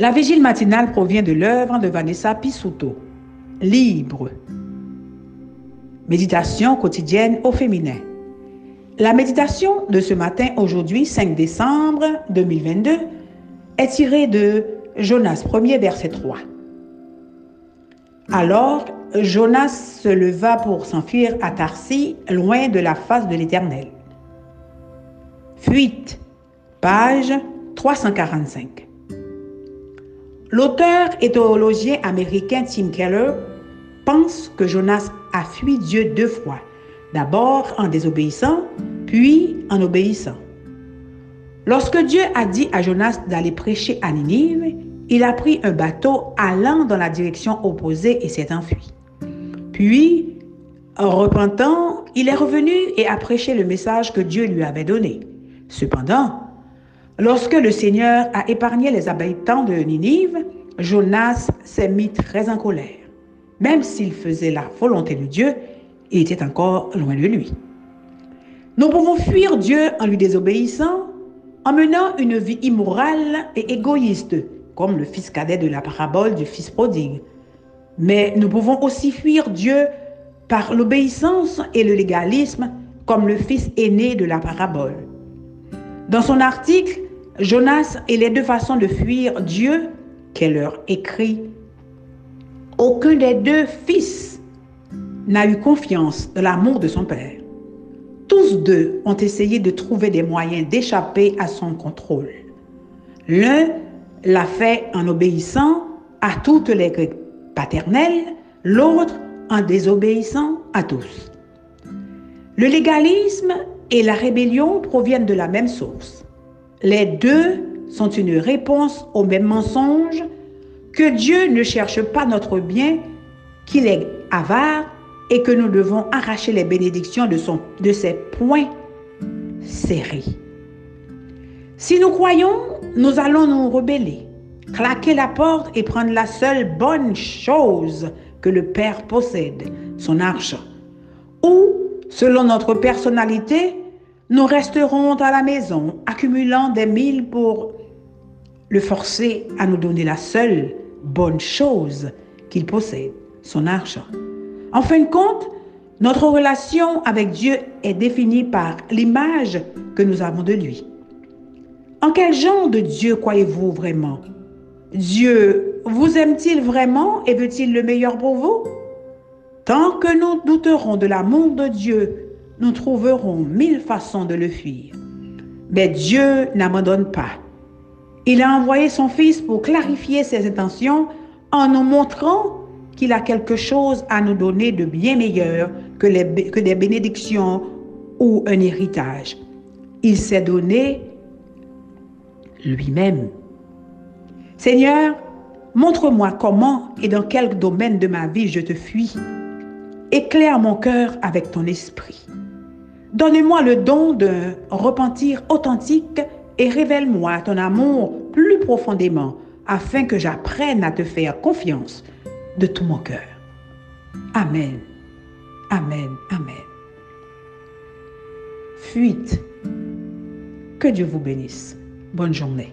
La vigile matinale provient de l'œuvre de Vanessa Pisuto. Libre. Méditation quotidienne au féminin. La méditation de ce matin, aujourd'hui 5 décembre 2022, est tirée de Jonas 1er verset 3. Alors Jonas se leva pour s'enfuir à Tarsi, loin de la face de l'Éternel. Fuite, page 345. L'auteur et théologien américain Tim Keller pense que Jonas a fui Dieu deux fois, d'abord en désobéissant, puis en obéissant. Lorsque Dieu a dit à Jonas d'aller prêcher à Ninive, il a pris un bateau allant dans la direction opposée et s'est enfui. Puis, en repentant, il est revenu et a prêché le message que Dieu lui avait donné. Cependant, lorsque le Seigneur a épargné les habitants de Ninive, Jonas s'est mis très en colère. Même s'il faisait la volonté de Dieu, il était encore loin de lui. Nous pouvons fuir Dieu en lui désobéissant, en menant une vie immorale et égoïste, comme le fils cadet de la parabole du fils prodigue. Mais nous pouvons aussi fuir Dieu par l'obéissance et le légalisme, comme le fils aîné de la parabole. Dans son article, Jonas et les deux façons de fuir Dieu, leur écrit, aucun des deux fils n'a eu confiance dans l'amour de son père. Tous deux ont essayé de trouver des moyens d'échapper à son contrôle. L'un l'a fait en obéissant à toutes les paternelles, l'autre en désobéissant à tous. Le légalisme et la rébellion proviennent de la même source. Les deux sont une réponse au même mensonge que Dieu ne cherche pas notre bien, qu'il est avare et que nous devons arracher les bénédictions de, son, de ses poings serrés. Si nous croyons, nous allons nous rebeller, claquer la porte et prendre la seule bonne chose que le Père possède, son argent. Ou, selon notre personnalité, nous resterons à la maison, accumulant des mille pour le forcer à nous donner la seule bonne chose qu'il possède, son argent. En fin de compte, notre relation avec Dieu est définie par l'image que nous avons de lui. En quel genre de Dieu croyez-vous vraiment? Dieu vous aime-t-il vraiment et veut-il le meilleur pour vous? Tant que nous douterons de l'amour de Dieu, nous trouverons mille façons de le fuir. Mais Dieu n'abandonne pas. Il a envoyé son Fils pour clarifier ses intentions en nous montrant qu'il a quelque chose à nous donner de bien meilleur que, des bénédictions ou un héritage. Il s'est donné lui-même. Seigneur, montre-moi comment et dans quel domaine de ma vie je te fuis. Éclaire mon cœur avec ton esprit. Donne-moi le don d'un repentir authentique et révèle-moi ton amour plus profondément afin que j'apprenne à te faire confiance de tout mon cœur. Amen. Amen. Amen. Fuite. Que Dieu vous bénisse. Bonne journée.